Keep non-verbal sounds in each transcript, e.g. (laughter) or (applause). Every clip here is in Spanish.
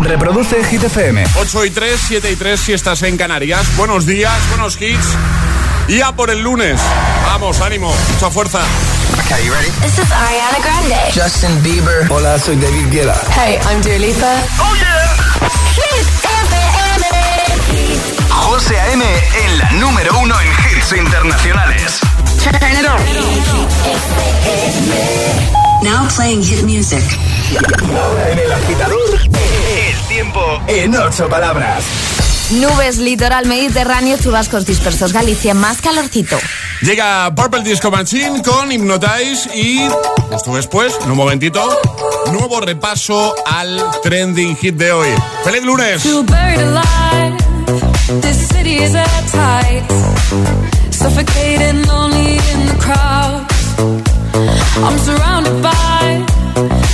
Reproduce Hit FM. 8 y 3, 7 y 3 si estás en Canarias. Buenos días, buenos hits. Y a por el lunes. Vamos, ánimo, mucha fuerza. Okay, you ready? This is Ariana Grande. Justin Bieber. Hola, soy David Guetta. Hey, I'm Dua Lipa. Oh yeah. Hit FM. José A.M. en la número uno en hits internacionales. Turn it on. Now playing hit music. Ahora en el agitador, el tiempo en ocho palabras. Nubes, litoral mediterráneo, chubascos dispersos, Galicia, más calorcito. Llega Purple Disco Machine con Hypnotize y justo después, en un momentito, nuevo repaso al trending hit de hoy. ¡Feliz lunes! I'm surrounded by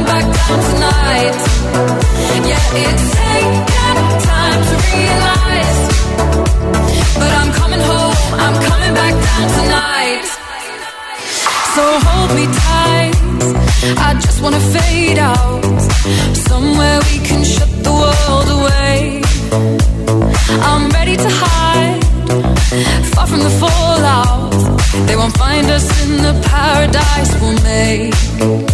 coming back down tonight. Yeah, it's taken time to realize. But I'm coming home, I'm coming back down tonight. So hold me tight. I just wanna fade out. Somewhere we can shut the world away. I'm ready to hide. Far from the fallout. They won't find us in the paradise we'll make.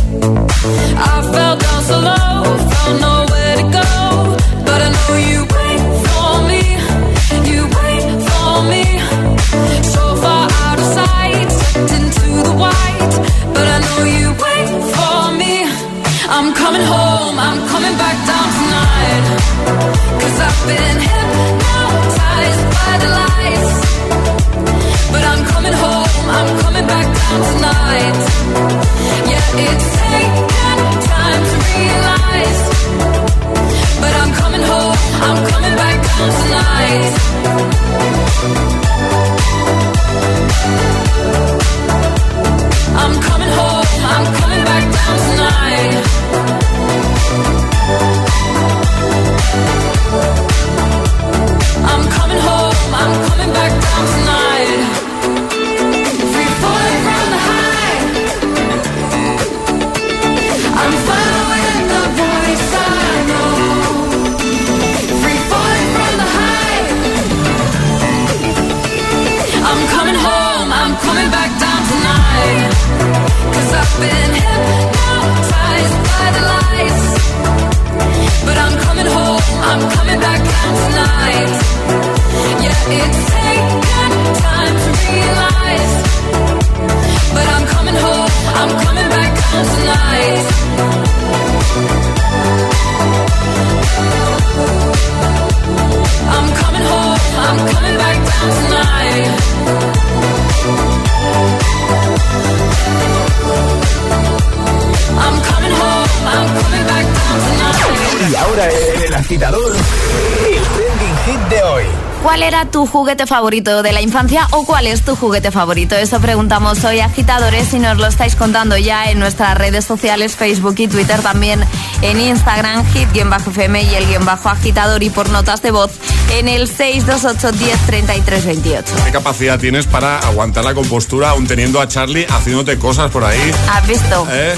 ¿Cuál era tu juguete favorito de la infancia o cuál es tu juguete favorito? Eso preguntamos hoy, agitadores, y nos lo estáis contando ya en nuestras redes sociales, Facebook y Twitter, también en Instagram, hit-fm y el guion bajo agitador y por notas de voz en el 628 10 33 28. ¿Qué capacidad tienes para aguantar la compostura aún teniendo a Charlie haciéndote cosas por ahí? ¿Has visto? ¿Eh?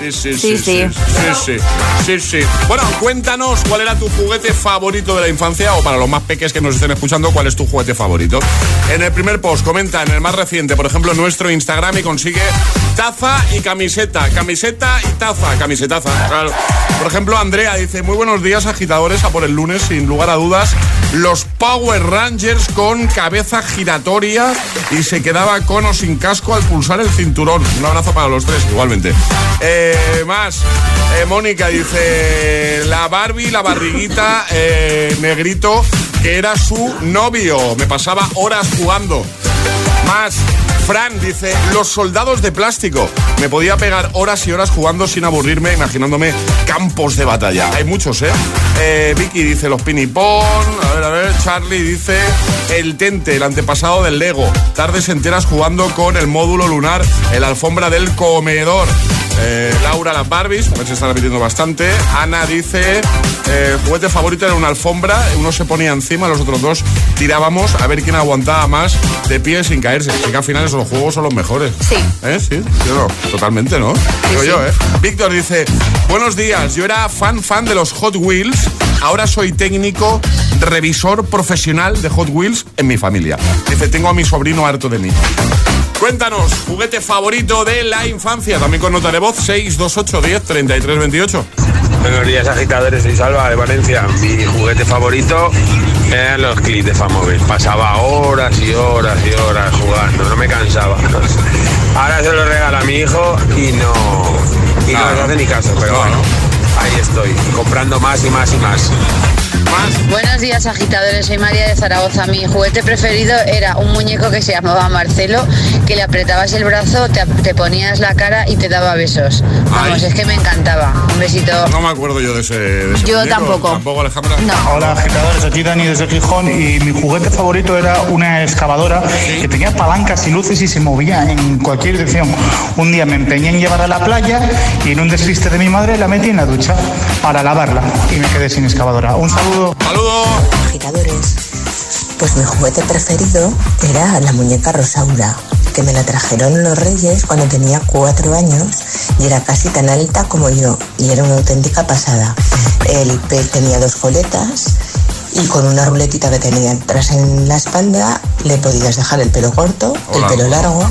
Sí, sí, Sí, sí, sí, sí. sí. Bueno, cuéntanos cuál era tu juguete favorito de la infancia o para los más peques que nos estén escuchando, cuál es tu juguete favorito. En el primer post, comenta en el más reciente, por ejemplo, nuestro Instagram y consigue taza y camiseta, camiseta y taza, camisetaza, claro. Por ejemplo, Andrea dice, muy buenos días agitadores, a por el lunes, sin lugar a dudas, los Power Rangers con cabeza giratoria y se quedaba con o sin casco al pulsar el cinturón. Un abrazo para los tres, igualmente. Eh, más, eh, Mónica dice, la Barbie, la barriguita, eh, negrito, que era su novio. Me pasaba horas jugando. Más, Fran dice, los soldados de plástico. Me podía pegar horas y horas jugando sin aburrirme, imaginándome campos de batalla. Hay muchos, ¿eh? eh Vicky dice, los pinipón. A ver, a ver. Charlie dice, el tente, el antepasado del Lego. Tardes enteras jugando con el módulo lunar en la alfombra del comedor. Eh, Laura, las Barbies, a ver está repitiendo bastante. Ana dice, eh, juguete favorito era una alfombra, uno se ponía encima, los otros dos tirábamos a ver quién aguantaba más de pie sin caerse. Al final esos juegos son los mejores. Sí. ¿Eh? Sí, yo no, totalmente, ¿no? Digo yo, ¿eh? Víctor dice, buenos días, yo era fan fan de los Hot Wheels, ahora soy técnico, revisor profesional de Hot Wheels en mi familia. Dice, tengo a mi sobrino harto de mí. Cuéntanos, juguete favorito de la infancia, también con nota de voz 628 10 33 28. Buenos días, agitadores. Soy Salva de Valencia. Mi juguete favorito eran los clips de Famóvil. Pasaba horas y horas y horas jugando, no me cansaba. Ahora se lo regala a mi hijo y no, y no les hace ni caso, pero bueno, ahí estoy, comprando más y más y más. Buenos días, agitadores. Soy María de Zaragoza. Mi juguete preferido era un muñeco que se llamaba Marcelo, que le apretabas el brazo, te, te ponías la cara y te daba besos. Vamos, Ay. es que me encantaba. Un besito. No me acuerdo yo de ese. de ese Yo muñeco. tampoco. Tampoco, Alejandra. No. Hola agitadores, aquí Dani desde Gijón y mi juguete favorito era una excavadora que tenía palancas y luces y se movía en cualquier dirección. Un día me empeñé en llevar a la playa y en un despiste de mi madre la metí en la ducha para lavarla y me quedé sin excavadora. Un saludo. Saludos. agitadores. Pues mi juguete preferido era la muñeca Rosaura, que me la trajeron los reyes cuando tenía cuatro años y era casi tan alta como yo y era una auténtica pasada. El pez tenía dos coletas y con una ruletita que tenía atrás en la espalda le podías dejar el pelo corto, el pelo largo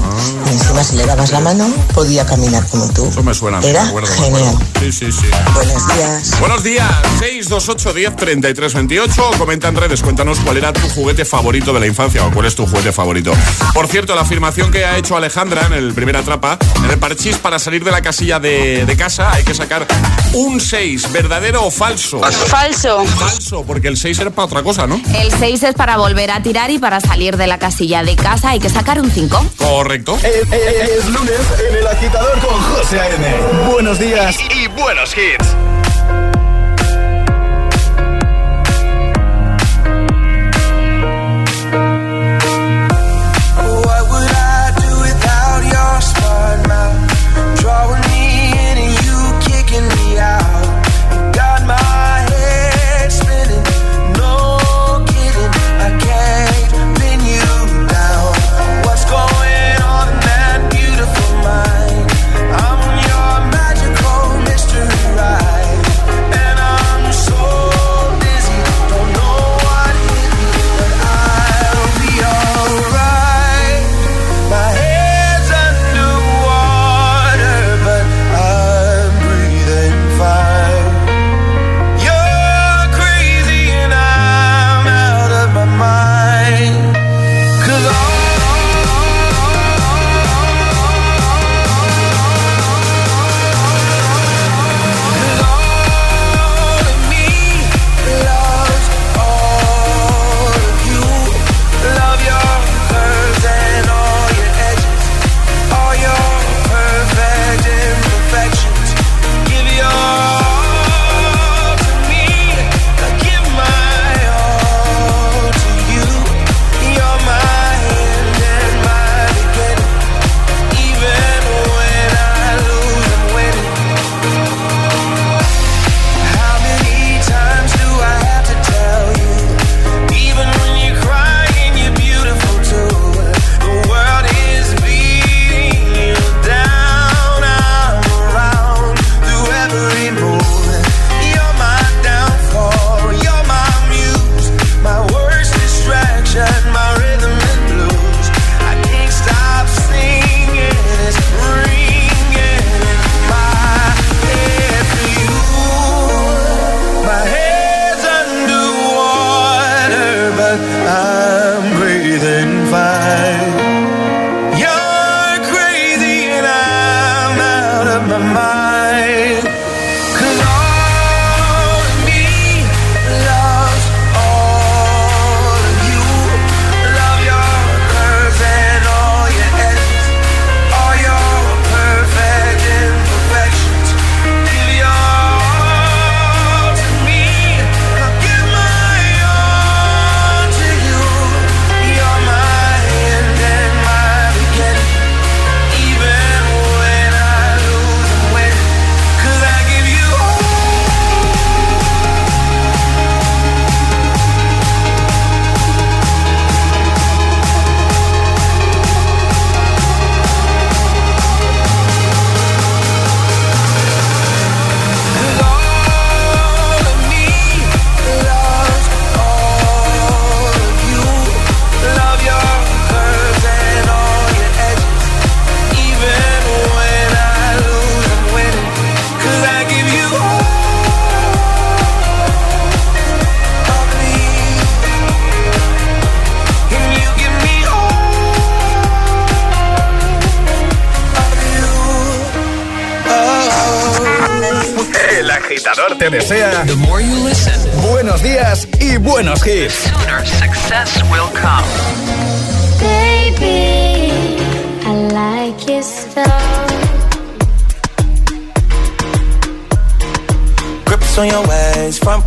y encima si le dabas la mano podía caminar como tú. Eso me suena. Era me acuerdo, me genial. acuerdo. Sí, sí, sí. Buenos días. Buenos días, 628 10 33 28. Comenta en redes, cuéntanos cuál era tu juguete favorito de la infancia o cuál es tu juguete favorito. Por cierto, la afirmación que ha hecho Alejandra en el primer atrapa, en el parchís para salir de la casilla de, de casa hay que sacar un 6, ¿verdadero o falso? Falso. Falso, porque el 6 era para otra cosa, ¿no? El 6 es para volver a tirar y para salir de la casilla de casa hay que sacar un 5. Correcto. Es, es- es lunes en el agitador con José A.M. Buenos días y, y buenos hits.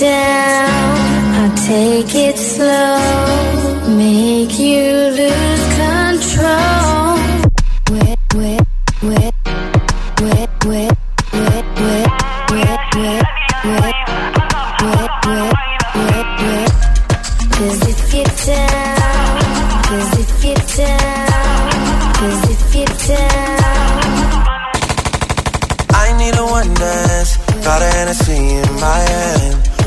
Down, I'll take it slow, make you lose control. Where, where, where, where, where, where, where, where, where, where, where, where, where, where. Cause if you're down, cause if you're down, cause if you're down. I need a one dance. Got a Hennessy in my hand.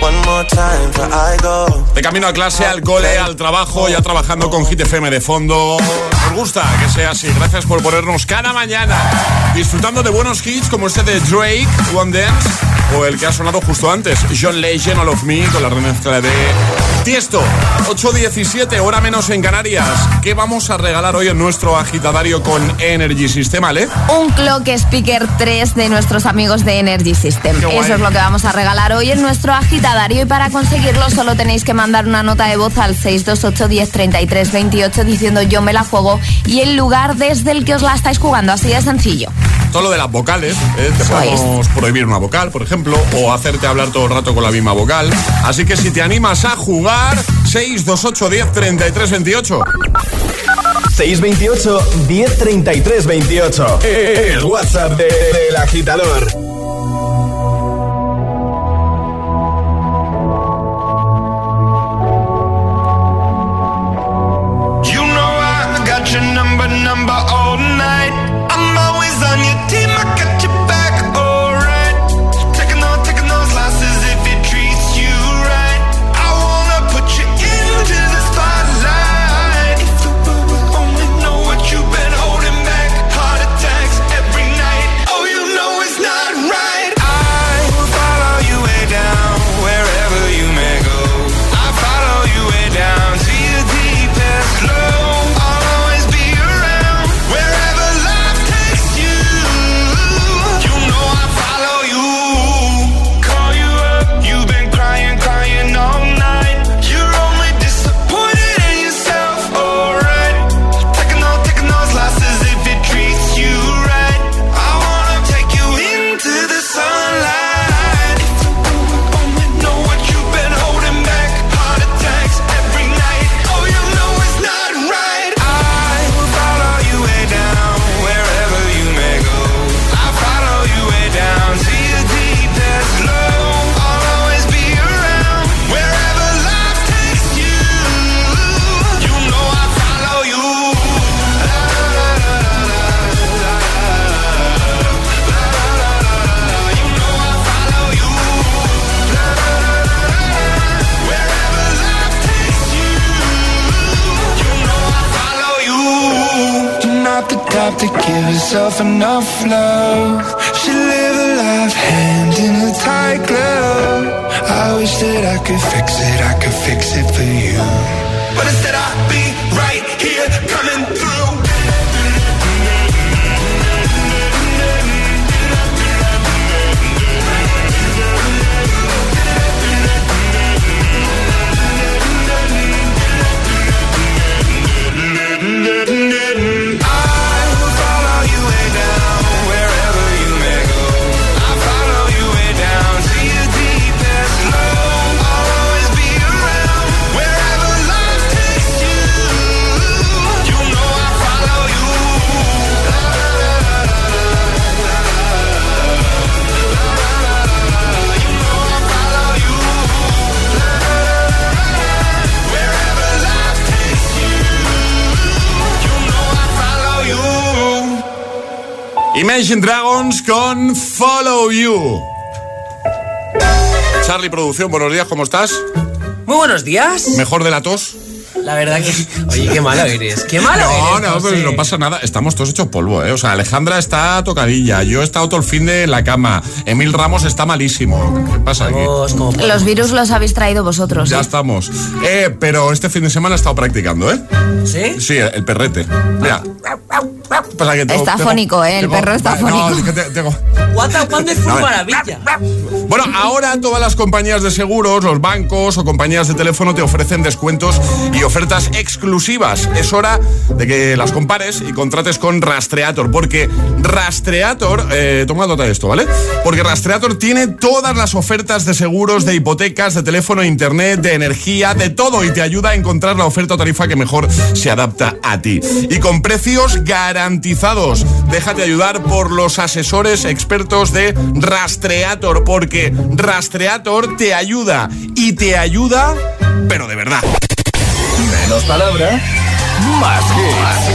One more time before I go. De camino a clase, al cole, al trabajo, ya trabajando con Hit FM de fondo. Nos gusta que sea así. Gracias por ponernos cada mañana disfrutando de buenos hits como este de Drake, One Dance, o el que ha sonado justo antes, John Legend, All of Me, con la remezcla de Tiesto. 8.17, hora menos en Canarias. ¿Qué vamos a regalar hoy en nuestro agitadario con Energy System, Ale? Un Clock Speaker 3 de nuestros amigos de Energy System. Eso es lo que vamos a regalar hoy en nuestro agitadario y para conseguirlo solo tenéis que mandar una nota de voz al 628 10 33 28 diciendo yo me la juego y el lugar desde el que os la estáis jugando. Así de sencillo. Todo lo de las vocales, ¿eh? te podemos prohibir una vocal, por ejemplo, o hacerte hablar todo el rato con la misma vocal. Así que si te animas a jugar, 628 10 33 28. 628 1033 28. El WhatsApp de- del agitador. Imagine Dragons con Follow You. Charlie Producción, buenos días, ¿cómo estás? Muy buenos días. ¿Mejor de la tos? La verdad que. Oye, qué malo eres. Qué malo No, eres. no, José. pero no pasa nada. Estamos todos hechos polvo, ¿eh? O sea, Alejandra está tocadilla. Yo he estado todo el fin de la cama. Emil Ramos está malísimo. ¿Qué pasa aquí? Los virus los habéis traído vosotros. Ya ¿eh? estamos. Eh, pero este fin de semana he estado practicando, ¿eh? ¿Sí? Sí, el perrete. Mira. Pasa que tengo- Está tengo- fónico, ¿eh? El tengo- perro está no, fónico. es que te- tengo- Guata, ¿cuándo es A una ver. maravilla? Bueno, ahora todas las compañías de seguros, los bancos o compañías de teléfono te ofrecen descuentos y ofertas exclusivas. Es hora de que las compares y contrates con Rastreator, porque Rastreator, eh, toma nota de esto, ¿vale? Porque Rastreator tiene todas las ofertas de seguros, de hipotecas, de teléfono, internet, de energía, de todo y te ayuda a encontrar la oferta o tarifa que mejor se adapta a ti. Y con precios garantizados. Déjate ayudar por los asesores expertos de Rastreator, porque Rastreator te ayuda y te ayuda, pero de verdad. Menos palabra, más hits.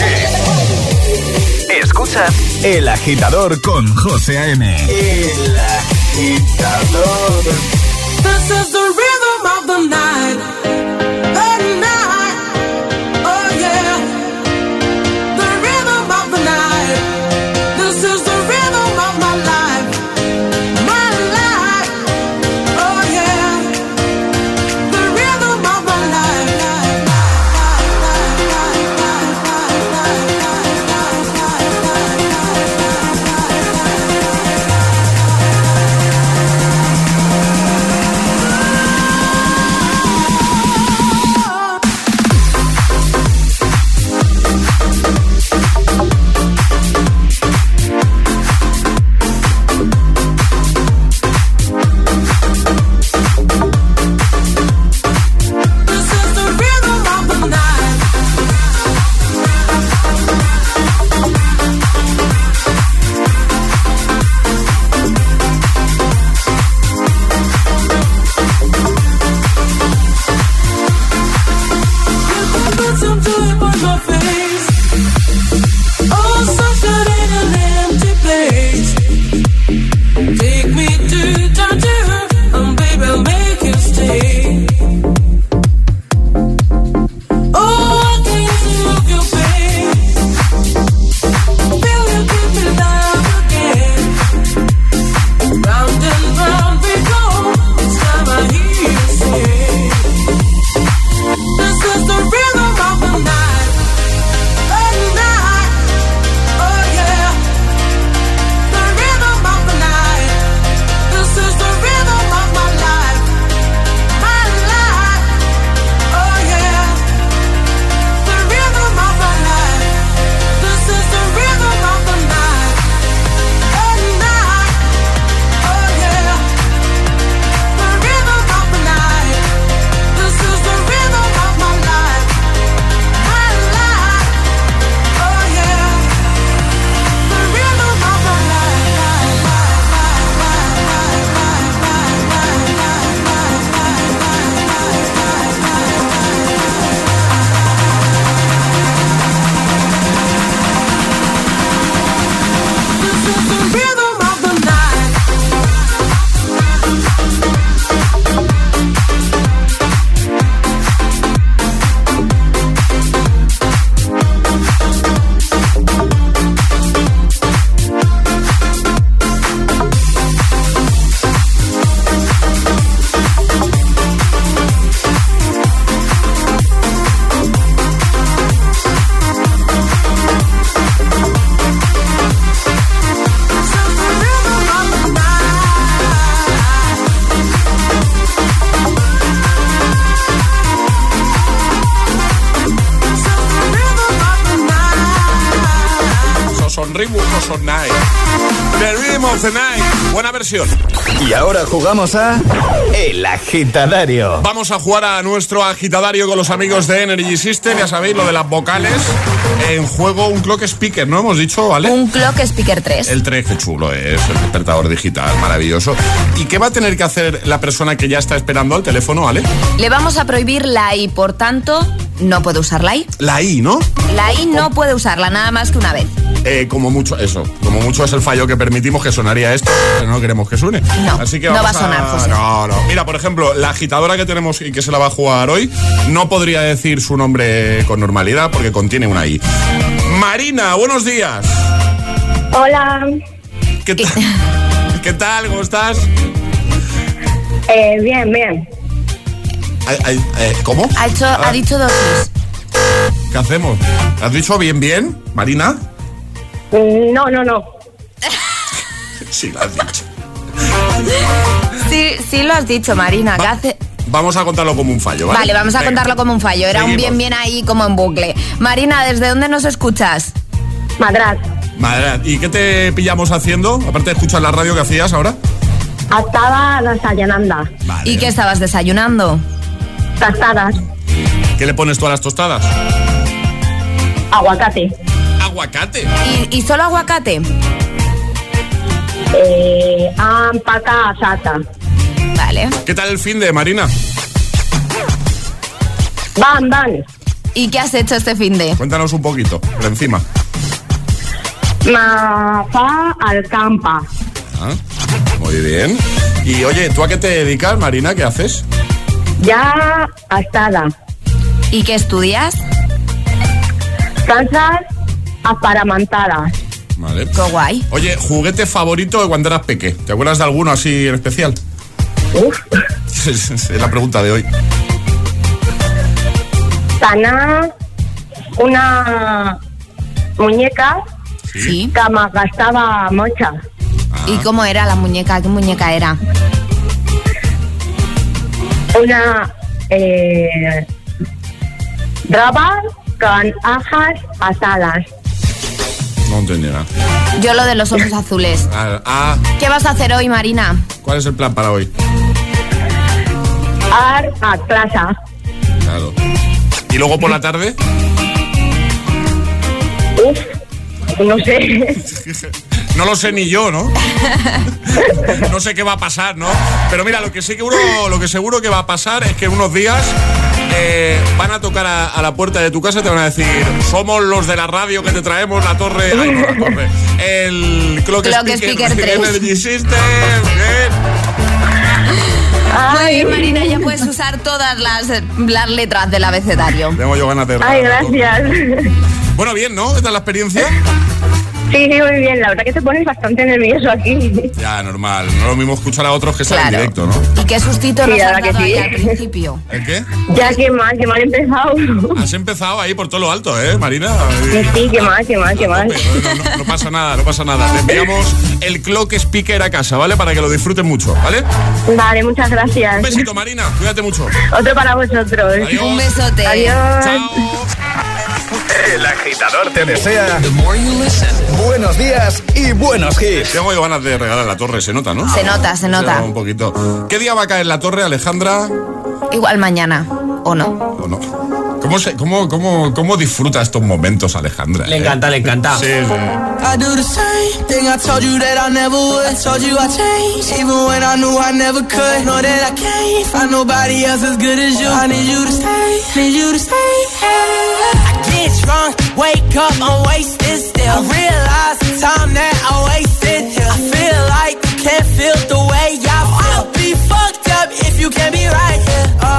Escuchas El Agitador con José A.M. El Agitador. This is the rhythm of the night. Jugamos a El Agitadario. Vamos a jugar a nuestro agitadario con los amigos de Energy System. Ya sabéis, lo de las vocales. En juego un clock speaker, ¿no? Hemos dicho, ¿vale? Un Clock Speaker 3. El 3, qué chulo es, el despertador digital, maravilloso. ¿Y qué va a tener que hacer la persona que ya está esperando al teléfono, ¿vale? Le vamos a prohibir la I, por tanto, no puede usar la I. La I, ¿no? La I no puede usarla nada más que una vez. Eh, como mucho, eso, como mucho es el fallo que permitimos que sonaría esto, pero no queremos que suene. No, Así que no vamos va a sonar, José. No, no. Mira, por ejemplo, la agitadora que tenemos y que se la va a jugar hoy no podría decir su nombre con normalidad porque contiene una I. Marina, buenos días. Hola, ¿Qué, tal? (laughs) ¿Qué tal? ¿Cómo estás? eh, bien, bien. Eh, ¿Cómo? Ha, hecho, Ah, ha dicho dosis. ¿Qué hacemos? ¿Has dicho bien, bien, Marina? Mm, No, no, no. (laughs) Sí, lo has dicho. Sí, sí lo has dicho, Marina. ¿qué hace? Vamos a contarlo como un fallo, ¿vale? Vale, vamos a Venga. contarlo como un fallo. Era un bien, bien ahí como en bucle. Marina, ¿desde dónde nos escuchas? Madras. Madre, ¿y qué te pillamos haciendo? Aparte de escuchar la radio que hacías ahora. Estaba desayunando. Vale. ¿Y qué estabas desayunando? Tostadas. ¿Qué le pones tú a las tostadas? Aguacate. Aguacate. ¿Y, y solo aguacate? Eh, ampaca asata. Vale. ¿Qué tal el fin de Marina? Van, van. ¿Y qué has hecho este fin de? Cuéntanos un poquito, por encima. Ma fa al campa. Ah, muy bien. Y oye, ¿tú a qué te dedicas, Marina? ¿Qué haces? Ya astada. ¿Y qué estudias? Salsas aparamantadas. Vale. Qué guay. Oye, juguete favorito de cuando eras peque. ¿Te acuerdas de alguno así en especial? Uf. (laughs) es la pregunta de hoy. Sana una muñeca Sí. que me gastaba mucha. ¿Y cómo era la muñeca? ¿Qué muñeca era? Una eh, raba con ajas asadas. No entendí nada. Yo lo de los ojos azules. (laughs) Ah, ah, ¿Qué vas a hacer hoy, Marina? ¿cuál es el plan para hoy? Ar a plaza. Claro. ¿Y luego por la tarde? Uf, no sé. (laughs) No lo sé ni yo, ¿no? No sé qué va a pasar, ¿no? Pero mira, lo que seguro, lo que seguro que va a pasar es que unos días eh, van a tocar a, a la puerta de tu casa y te van a decir, somos los de la radio que te traemos la torre, ay, no, la torre, el Clock, Clock Speaker 3. (laughs) Energy System, bien. Muy bien, Marina, ya puedes usar todas las, las letras del abecedario. Tengo yo ganas de gracias. Bueno, bien, ¿no? ¿Qué tal la experiencia? Sí, sí, muy bien. La verdad que te pones bastante nervioso aquí. Ya, normal. No es lo mismo escuchar a otros que estar en Claro. directo, ¿no? ¿Y qué sustito Sí, nos la que dado sí. ahí al principio? ¿El qué? Ya, qué mal, qué mal he empezado. Has empezado ahí por todo lo alto, ¿eh, Marina? Sí, sí, qué mal, qué mal, qué mal. No, no, no pasa nada, no pasa nada. Te enviamos el clock speaker a casa, ¿vale? Para que lo disfruten mucho, ¿vale? Vale, muchas gracias. Un besito, Marina. Cuídate mucho. Otro para vosotros. Adiós. Un besote. Adiós. Chao. El agitador te desea buenos días y buenos hits. Tengo yo ganas de regalar la torre, se nota, ¿no? Se nota, se nota. Un poquito. ¿Qué día va a caer la torre, Alejandra? Igual mañana, ¿o no? ¿O no? ¿Cómo, se, cómo, cómo, ¿Cómo disfruta estos momentos, Alejandra? Le eh? encanta, le encanta. Sí, sí. I do the same thing I told you that I never would. I told you I changed, even when I knew I never could. Know that I can't find nobody else as good as you. I need you to stay, need you to stay. I get drunk, wake up, I'm wasted still. I realize the time that I wasted here. I feel like you can't feel the way I feel. I'll be fucked up if you can't be right here. Oh,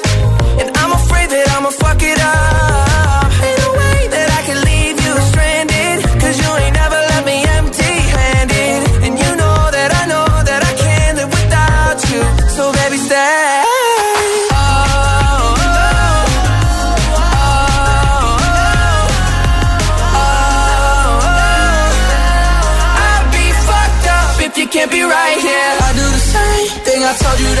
I'ma fuck it up. Ain't no way that I can leave you stranded. Cause you ain't never left me empty handed. And you know that I know that I can't live without you. So baby, stay. I'd be fucked up if you can't be right here. I do the same thing I told you that.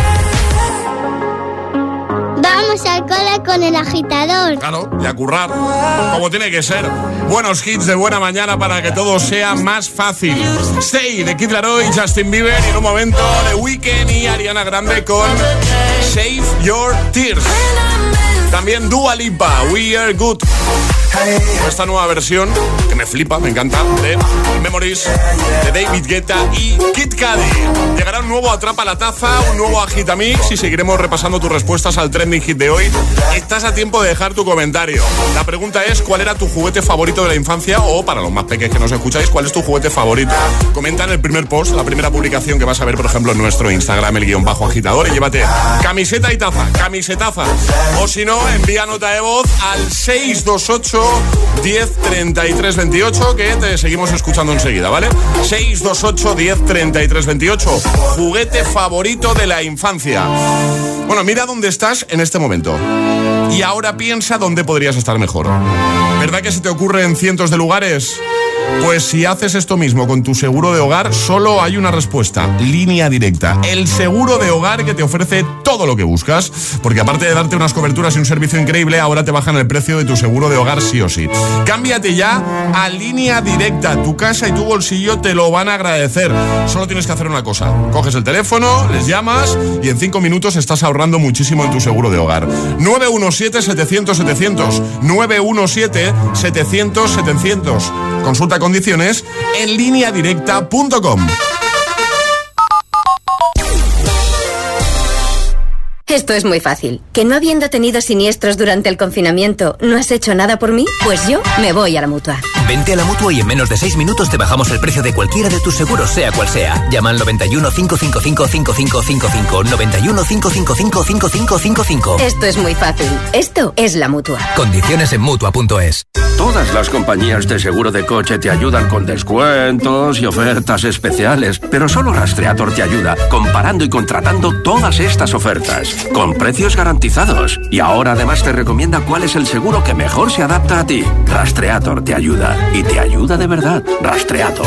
Al con el agitador. Claro, y a currar, como tiene que ser. Buenos hits de buena mañana para que todo sea más fácil. Stay de Kid Laroi, Justin Bieber y en un momento de Weekend y Ariana Grande con Save Your Tears. También Dua Lipa, We Are Good. Esta nueva versión, que me flipa, me encanta, de Memories, de David Guetta y Kid Cudi. Llegará un nuevo Atrapa la Taza, un nuevo Agitamix y seguiremos repasando tus respuestas al trending hit de hoy. Estás a tiempo de dejar tu comentario. La pregunta es, ¿cuál era tu juguete favorito de la infancia? O, para los más pequeños que nos escucháis, ¿cuál es tu juguete favorito? Comenta en el primer post, la primera publicación que vas a ver, por ejemplo, en nuestro Instagram, el guion bajo agitador, y llévate camiseta y taza, camisetaza. O si no, envía nota de voz al 628 10 33 28, que te seguimos escuchando enseguida, ¿vale? 628 10 33 28. Juguete favorito de la infancia. Bueno, mira dónde estás en este momento. Y ahora piensa dónde podrías estar mejor. ¿Verdad que se te ocurre en cientos de lugares? Pues si haces esto mismo con tu seguro de hogar, solo hay una respuesta, línea directa. El seguro de hogar que te ofrece todo lo que buscas, porque aparte de darte unas coberturas y un servicio increíble, ahora te bajan el precio de tu seguro de hogar sí o sí. Cámbiate ya a línea directa. Tu casa y tu bolsillo te lo van a agradecer. Solo tienes que hacer una cosa. Coges el teléfono, les llamas y en cinco minutos estás ahorrando muchísimo en tu seguro de hogar. 917-700-700. 917-700-700. Consulta condiciones en lineadirecta.com. Esto es muy fácil. ¿Que no habiendo tenido siniestros durante el confinamiento, no has hecho nada por mí? Pues yo me voy a la mutua. Vente a la mutua y en menos de 6 minutos te bajamos el precio de cualquiera de tus seguros, sea cual sea. Llama al 91 555 5555. 91 555 5555. Esto es muy fácil. Esto es la mutua. Condiciones en mutua.es. Todas las compañías de seguro de coche te ayudan con descuentos y ofertas especiales, pero solo Rastreator te ayuda comparando y contratando todas estas ofertas, con precios garantizados. Y ahora además te recomienda cuál es el seguro que mejor se adapta a ti. Rastreator te ayuda y te ayuda de verdad. Rastreator.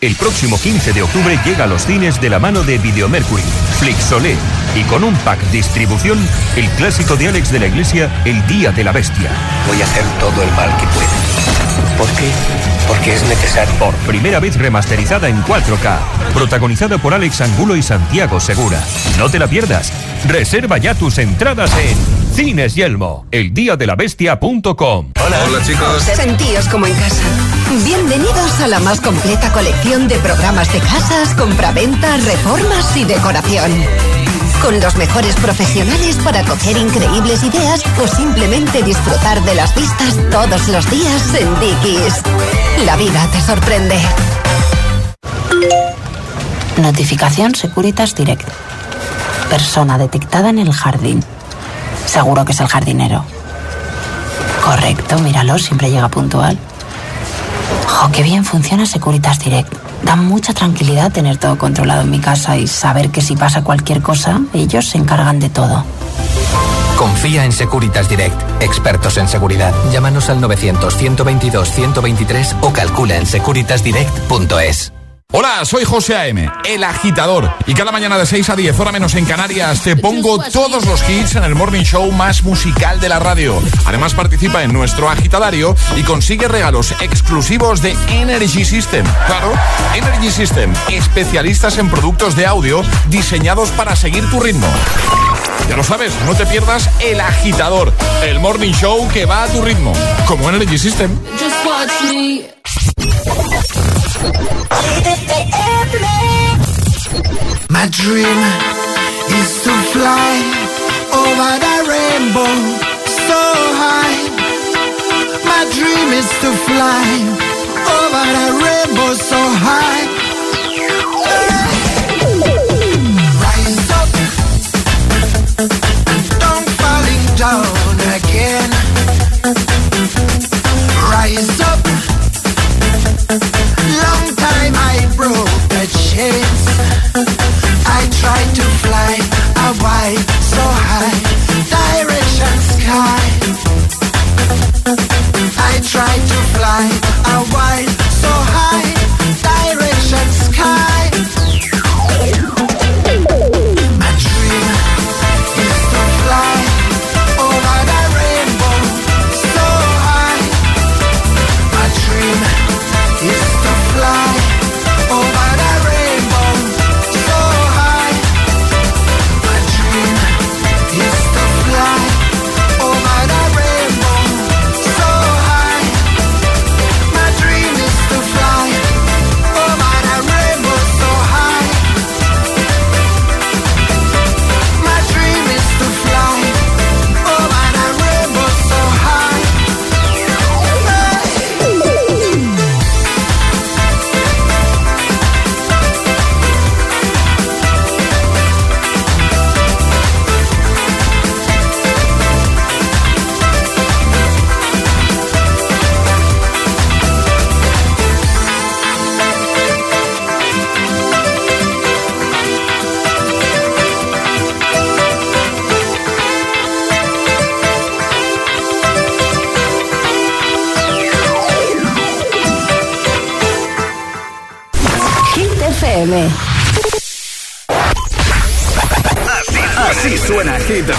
El próximo 15 de octubre llega a los cines de la mano de Videomercury, Flixolé y con un pack distribución, el clásico de Alex de la Iglesia, El Día de la Bestia. Voy a hacer todo el mal que pueda. ¿Por qué? Porque es necesario. Por primera vez remasterizada en 4K, protagonizada por Alex Angulo y Santiago Segura. No te la pierdas. Reserva ya tus entradas en Cines Yelmo, eldiadelabestia.com. Hola. Hola chicos. Sentíos como en casa. Bienvenidos a la más completa colección de programas de casas, compraventa, reformas y decoración. Con los mejores profesionales para coger increíbles ideas o simplemente disfrutar de las vistas todos los días en Dickies. La vida te sorprende. Notificación Securitas Direct. Persona detectada en el jardín. Seguro que es el jardinero. Correcto, míralo, siempre llega puntual. Jo, qué bien funciona Securitas Direct. Da mucha tranquilidad tener todo controlado en mi casa y saber que si pasa cualquier cosa, ellos se encargan de todo. Confía en Securitas Direct, expertos en seguridad. Llámanos al 900 122 123 o calcula en securitasdirect.es. Hola, soy José A.M., el agitador. Y cada mañana de 6 a 10, hora menos en Canarias, te pongo todos los hits en el morning show más musical de la radio. Además, participa en nuestro agitadario y consigue regalos exclusivos de Energy System. Claro, Energy System, especialistas en productos de audio diseñados para seguir tu ritmo. Ya lo sabes, no te pierdas el agitador, el morning show que va a tu ritmo, como Energy System. Just watch me. My dream is to fly over the rainbow so high. My dream is to fly over the rainbow so high. Rise up, don't down again. Rise up. The chains. I tried to fly a wide, so high, direction sky. I tried to fly a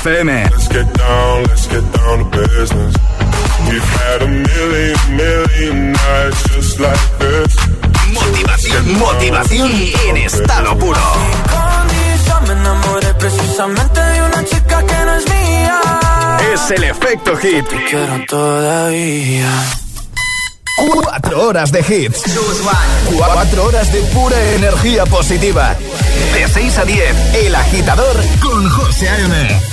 FM. Let's get down, let's get down to business. We've had a million, million nights just like this. Motivación, motivación en estado puro. Me enamoré precisamente de una chica que no es mía. Es el efecto hit. Te quiero todavía. Cuatro horas de hits. Cuatro horas de pura energía positiva. De 6 a 10, El Agitador con José A.M.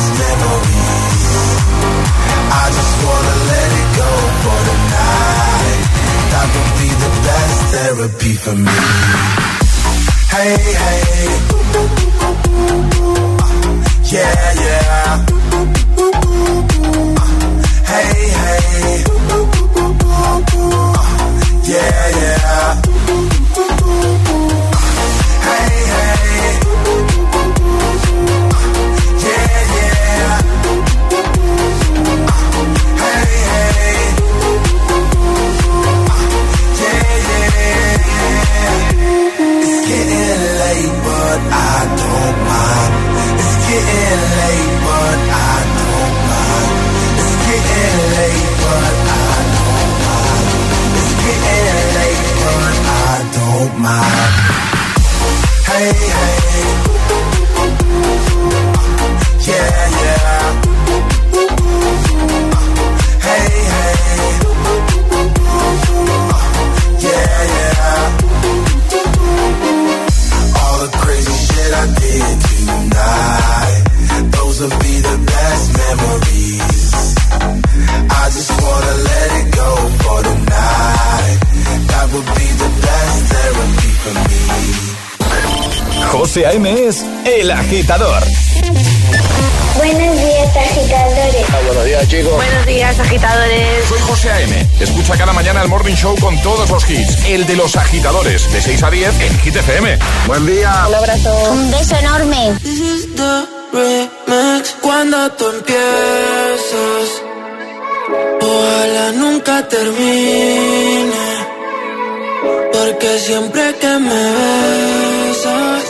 The memories. I just wanna let it go for tonight. That would be the best therapy for me. Hey, hey. Uh, yeah, yeah. Uh, hey, hey. Uh, yeah, yeah. José A.M. es El Agitador. Buenos días, agitadores. buenos días, chicos. Buenos días, agitadores. Soy José A.M. Escucha cada mañana el Morning Show con todos los hits. El de los agitadores, de 6 a 10 en Hit FM. Buen día. Un abrazo. Un beso enorme. This is the remix. Cuando tú empiezas, ojalá nunca termine. Porque siempre que me besas,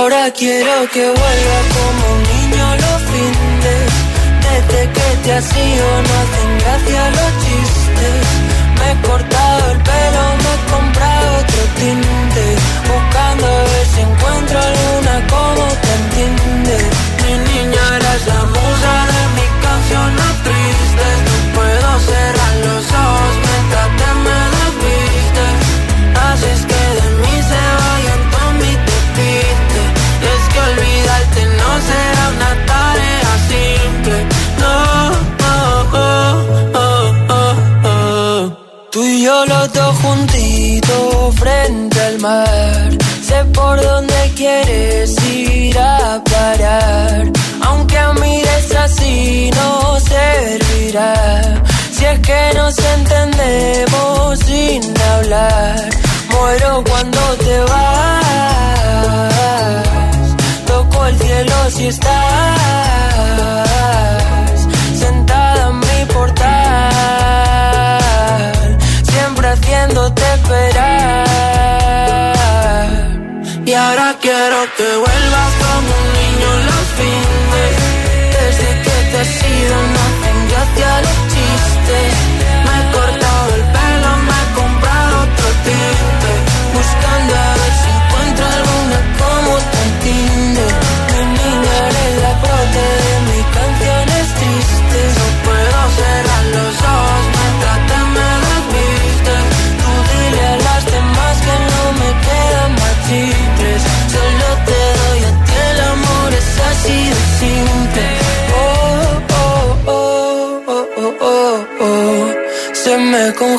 ahora quiero que vuelva como un niño los fines. Desde que te has ido no hacen gracia los chistes. Estás sentada en mi portal, siempre haciéndote esperar. Y ahora quiero que vuelvas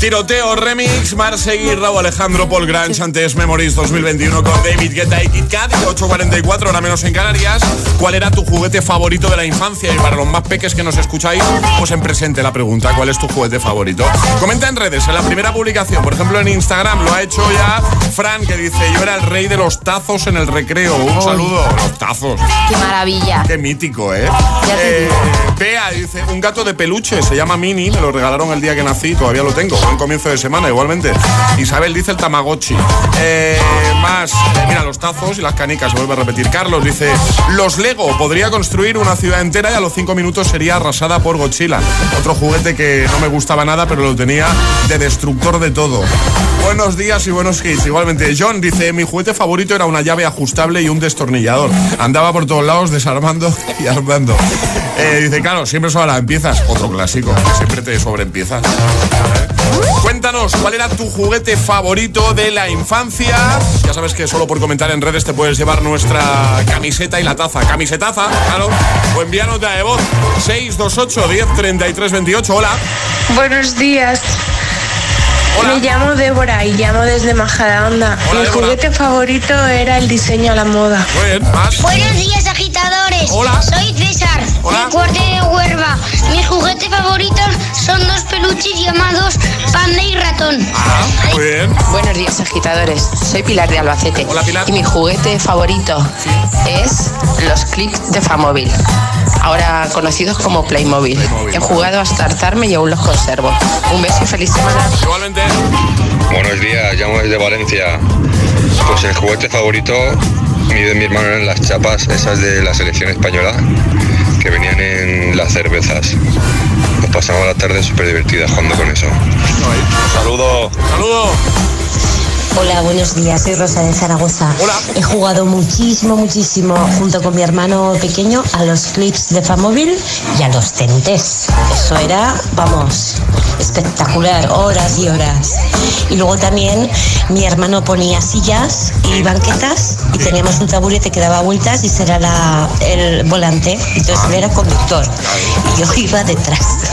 Tiroteo Remix, Marseille, Raúl Alejandro, Paul Grange, antes Memories 2021 con David Guetta y Kit Kat, 8.44, ahora menos en Canarias. ¿Cuál era tu juguete favorito de la infancia? Y para los más peques que nos escucháis, pues en presente la pregunta, ¿cuál es tu juguete favorito? Comenta en redes, en la primera publicación, por ejemplo en Instagram, lo ha hecho ya Fran, que dice, yo era el rey de los tazos en el recreo. Un saludo, los tazos. Qué maravilla. Qué mítico, ¿eh? Eh, Bea dice, un gato de peluche, se llama Mini, me lo regalaron el día que nací, todavía lo tengo, buen comienzo de semana igualmente. Isabel dice el Tamagotchi. Eh, más, eh, mira, los tazos y las canicas, se vuelve a repetir. Carlos dice, los Lego, podría construir una ciudad entera y a los cinco minutos sería arrasada por Godzilla. Otro juguete que no me gustaba nada, pero lo tenía de destructor de todo. Buenos días y buenos hits. Igualmente, John dice, mi juguete favorito era una llave ajustable y un destornillador. Andaba por todos lados desarmando y armando. Eh, dice, claro, siempre son las empiezas. Otro clásico, siempre te sobreempiezas. Cuéntanos, ¿cuál era tu juguete favorito de la infancia? Ya sabes que solo por comentar en redes te puedes llevar nuestra camiseta y la taza. Camisetaza, claro. O envíanos de voz 628 10 33 28. Hola. Buenos días. Me llamo Débora y llamo desde Majadahonda. Mi juguete favorito era el diseño a la moda. Bien, más. Buenos días, Hola. Soy César, Hola. del cuarto de Huerva. Mis juguetes favoritos son dos peluches llamados Panda y Ratón. Muy bien. Buenos días, agitadores. Soy Pilar de Albacete. Hola, Pilar. Y mi juguete favorito es los clics de Famóvil, ahora conocidos como Playmobil. He jugado hasta hartarme y aún los conservo. Un beso y feliz semana. Igualmente. Buenos días, llamo desde Valencia. Pues el juguete favorito y de mi hermano eran las chapas, esas de la selección española, que venían en las cervezas. Nos pasamos la tarde súper divertida jugando con eso. Saludos. Saludos. Hola, buenos días. Soy Rosa de Zaragoza. He jugado muchísimo, muchísimo junto con mi hermano pequeño a los clips de Famóvil y a los TNTs. Eso era, vamos, espectacular, horas y horas. Y luego también mi hermano ponía sillas y banquetas y teníamos un taburete que daba vueltas y será la, el volante. Entonces él era conductor y yo iba detrás.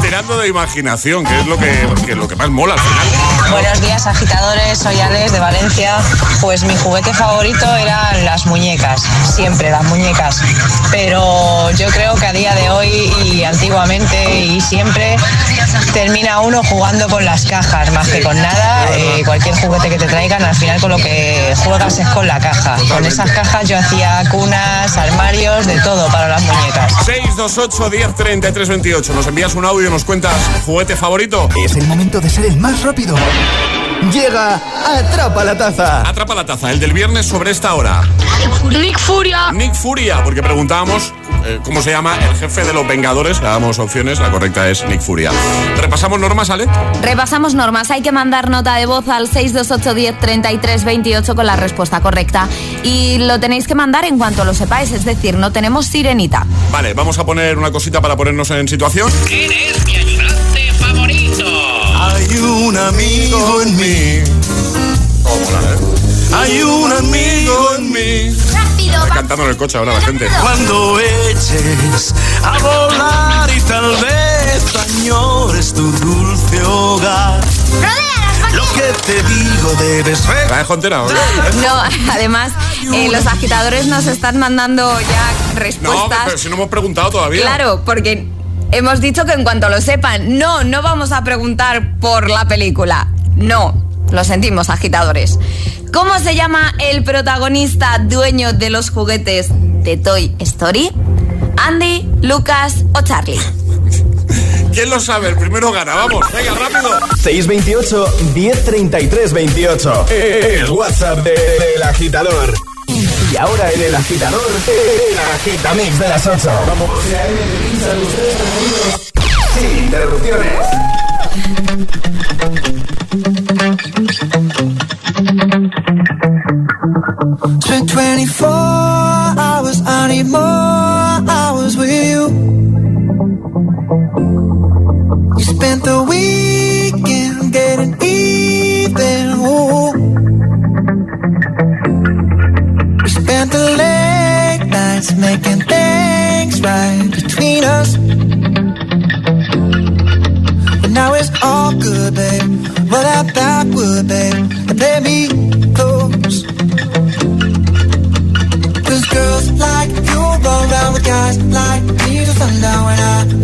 Tirando de imaginación, que es lo que, que es lo que más mola al final. Buenos días agitadores, soy Alex de Valencia. Pues mi juguete favorito eran las muñecas, siempre las muñecas. Pero yo creo que a día de hoy y antiguamente y siempre termina uno jugando con las cajas más que con nada. Eh, cualquier juguete que te traigan, al final con lo que juegas es con la caja. Con esas cajas yo hacía cunas, armarios, de todo para las muñecas. 628 10 33 28. Nos envías un audio y nos cuentas juguete favorito. Es el momento de ser el más rápido. Llega Atrapa la Taza. Atrapa la taza, el del viernes sobre esta hora. Nick Furia. Nick Furia, porque preguntábamos eh, cómo se llama el jefe de los Vengadores. Le damos opciones, la correcta es Nick Furia. Repasamos normas, ¿Ale? Repasamos normas. Hay que mandar nota de voz al 628103328 con la respuesta correcta. Y lo tenéis que mandar en cuanto lo sepáis, es decir, no tenemos sirenita. Vale, vamos a poner una cosita para ponernos en situación. ¿Quién es mi ayudante favorito? Hay un amigo en mí. Hay un amigo en mí. Está cantando en el coche ahora la gente. Cuando eches a volar y tal vez añores tu dulce hogar. Lo que te digo debes ver. ¿La dejo entera? No, además, eh, los agitadores nos están mandando ya No, respuestas. pero si no hemos preguntado todavía. Claro, porque hemos dicho que en cuanto lo sepan, no, no vamos a preguntar por la película. No, lo sentimos, agitadores. ¿Cómo se llama el protagonista dueño de los juguetes de Toy Story? ¿Andy, Lucas o Charlie? ¿Quién lo sabe? El primero gana. Vamos, venga, rápido. 628 1033 28. El WhatsApp de- del agitador. Y ahora en el agitador, el agitamix de las 8. Vamos. Sin interrupciones. spent 24 hours, I need more hours with you. You spent the weekend getting even. Ooh. We spent the late nights making things right between us. But now it's all good, babe. Roll I thought would, babe, and play me. guys like me to thunder when I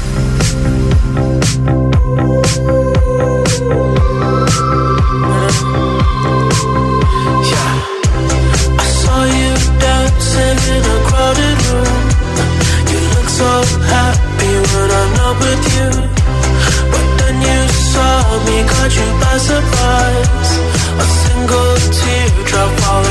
saw me, caught you by surprise. A single teardrop falling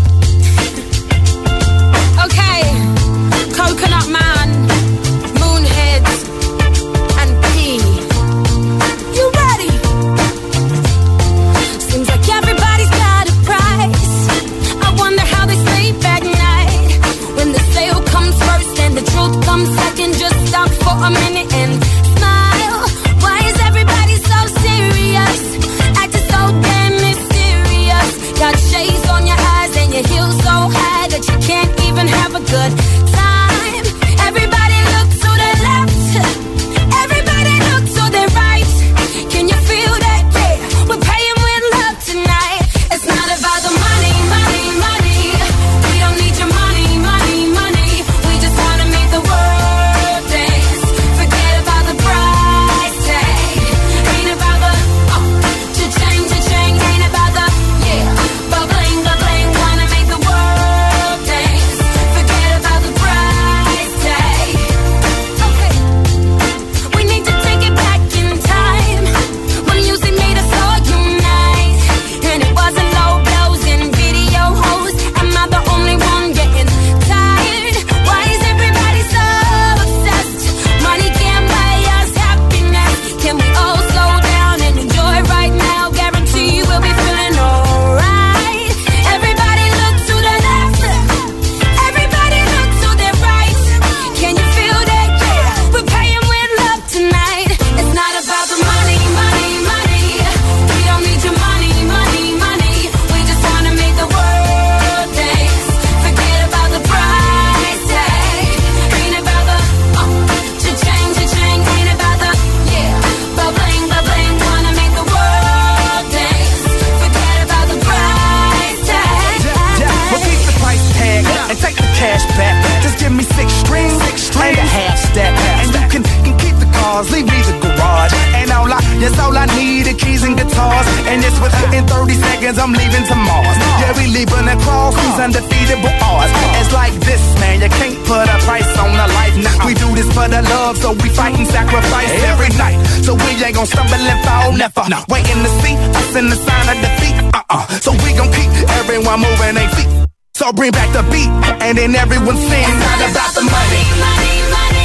I'm leaving to Mars. Yeah, we leaving across these undefeatable odds. It's like this, man, you can't put a price on a life. Now we do this for the love, so we fight and sacrifice every night. So we ain't gonna stumble and fall, never. Waiting to see us in the sign of defeat. Uh-uh. So we gon' keep everyone moving their feet. So bring back the beat, and then everyone sing. It's not about the money. money, money.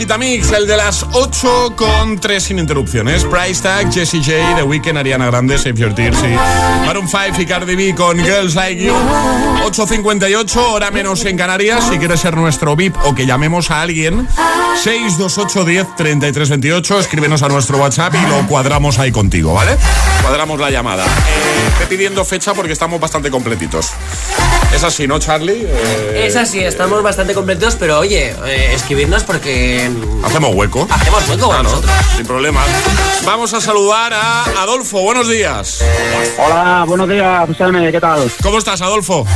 El Agitamix, el de las 8 con 3 sin interrupciones. Price Tag, Jessie J, The Weeknd, Ariana Grande, Save Your Tears y Maroon 5 y Cardi B con Girls Like You. 8.58, hora menos en Canarias. Si quieres ser nuestro VIP o que llamemos a alguien, 628 10 33 28. Escríbenos a nuestro WhatsApp y lo cuadramos ahí contigo, ¿vale? Cuadramos la llamada. Eh, pidiendo fecha porque estamos bastante completitos. Es así, ¿no, Charlie? Eh, Es así, estamos bastante completos, pero oye, eh, escribirnos porque. Hacemos hueco. Hacemos hueco nosotros. sin problemas. Vamos a saludar a Adolfo. Buenos días. Hola, buenos días, José, ¿qué tal? ¿Cómo estás, Adolfo?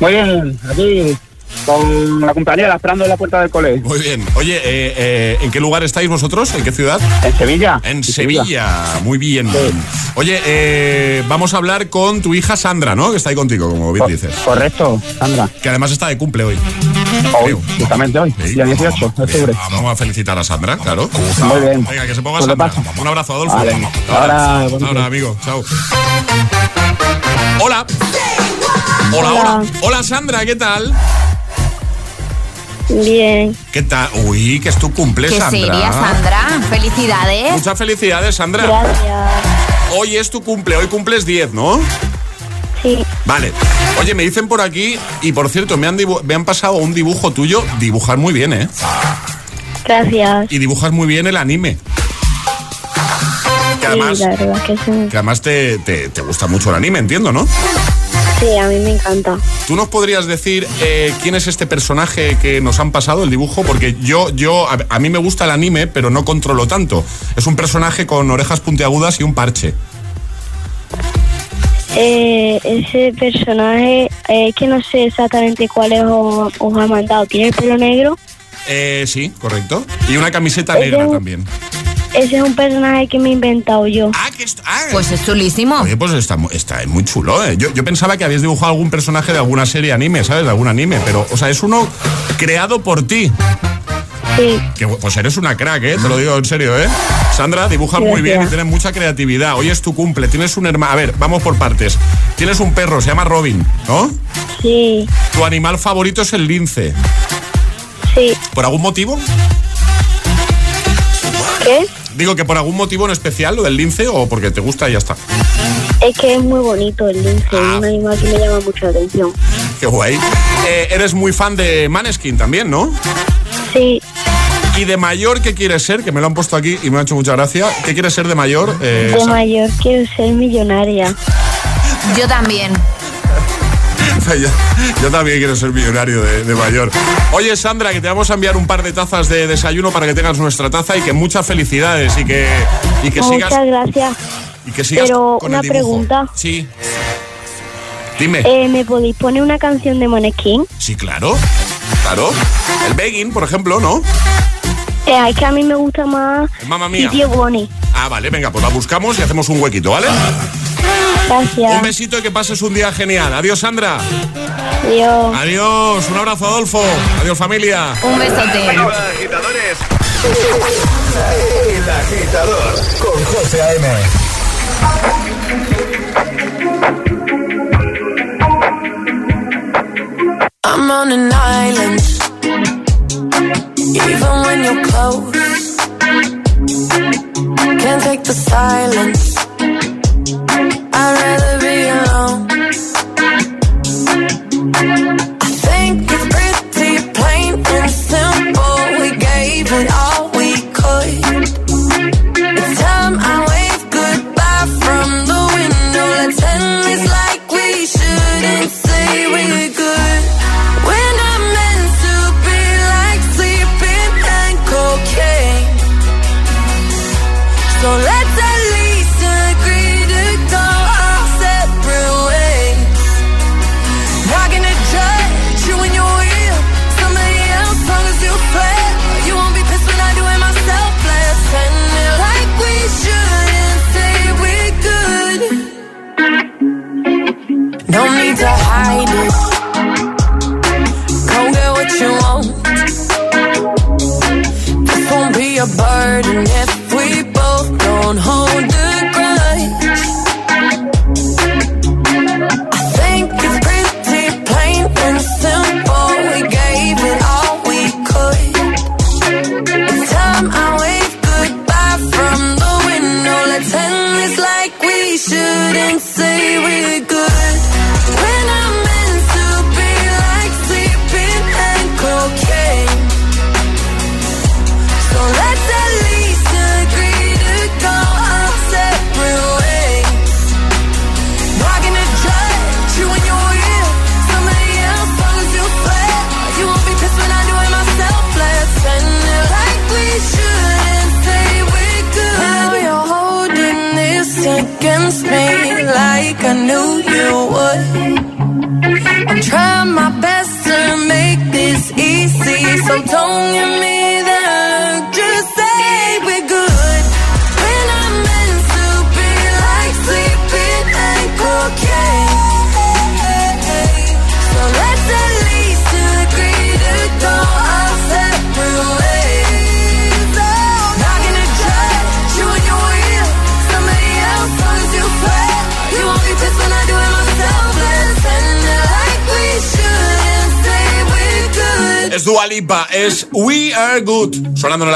Muy bien, aquí con la compañera esperando en la puerta del cole. Muy bien. Oye, eh, eh, ¿en qué lugar estáis vosotros? ¿En qué ciudad? En Sevilla. En Sevilla. Muy bien. Oye, eh, vamos a hablar con tu hija Sandra, ¿no? Que está ahí contigo, como bien dices. Correcto, Sandra. Que además está de cumple hoy. Hoy, justamente hoy, día 18 de octubre. Vamos a felicitar a Sandra, claro. Muy bien. Venga, que se ponga Pues Sandra. Un abrazo, Adolfo. Vale. Ahora, ahora, amigo. Chao. Hola. Hola, hola. Hola, Sandra, ¿qué tal? Bien. ¿Qué tal? Uy, que es tu cumple, Qué Sandra. seria, Sandra. Felicidades. Muchas felicidades, Sandra. Gracias. Hoy es tu cumple, hoy cumples 10, ¿no? Sí. Vale. Oye, me dicen por aquí, y por cierto, me han, me han pasado un dibujo tuyo. Dibujas muy bien, ¿eh? Gracias. Y dibujas muy bien el anime. Que además, Sí, la verdad que sí. que además te, te- te gusta mucho el anime, entiendo, ¿no? Sí, a mí me encanta. ¿Tú nos podrías decir eh, quién es este personaje que nos han pasado, el dibujo? Porque yo, yo a, a mí me gusta el anime, pero no controlo tanto. Es un personaje con orejas puntiagudas y un parche. Eh, ese personaje, eh, que no sé exactamente cuál es os, os ha mandado. ¿Tiene el pelo negro? Eh, sí, correcto. Y una camiseta negra también. Ese es un personaje que me he inventado yo. Pues es chulísimo. Oye, pues está, está muy chulo, ¿eh? Yo, yo pensaba que habías dibujado algún personaje de alguna serie anime, ¿sabes? De algún anime, pero, o sea, es uno creado por ti. Sí. Que, pues eres una crack, ¿eh? Te lo digo en serio, ¿eh? Sandra, dibujas muy bien y Gracias. tienes mucha creatividad. Hoy es tu cumple, tienes un hermano... A ver, vamos por partes. Tienes un perro, se llama Robin, ¿no? Sí, Tu animal favorito es el lince. sí. ¿Por algún motivo? ¿Qué? Digo que por algún motivo en especial, lo del lince, o porque te gusta y ya está. Es que es muy bonito el lince, es un animal que me llama mucho la atención. Qué guay. Eh, eres muy fan de Maneskin también, ¿no? Sí. ¿Y de mayor qué quieres ser? Que me lo han puesto aquí y me ha hecho mucha gracia. ¿Qué quieres ser de mayor? Eh, De mayor quiero ser millonaria. Yo también. (laughs) yo, yo también quiero ser millonario de, de mayor. Oye, Sandra, que te vamos a enviar un par de tazas de desayuno para que tengas nuestra taza y que muchas felicidades y que, y que sigas, Muchas gracias. y que sigas Pero con una el pregunta. Sí. Dime. Eh, ¿Me podéis poner una canción de Moneskin? Sí, claro. Claro. El begging, por ejemplo, ¿no? Eh, es que a mí me gusta más Mamma mía. Sitio Bonnie. Ah, vale, venga, pues la buscamos y hacemos un huequito, ¿vale? Gracias. Un besito y que pases un día genial. Adiós, Sandra. Adiós. Adiós. Un abrazo, Adolfo. Adiós, familia. Un besote. Hola, agitadores. El agitador con José A.M. I'm on an island. Even when you're close, can't take the silence. I'd rather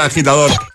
agitador.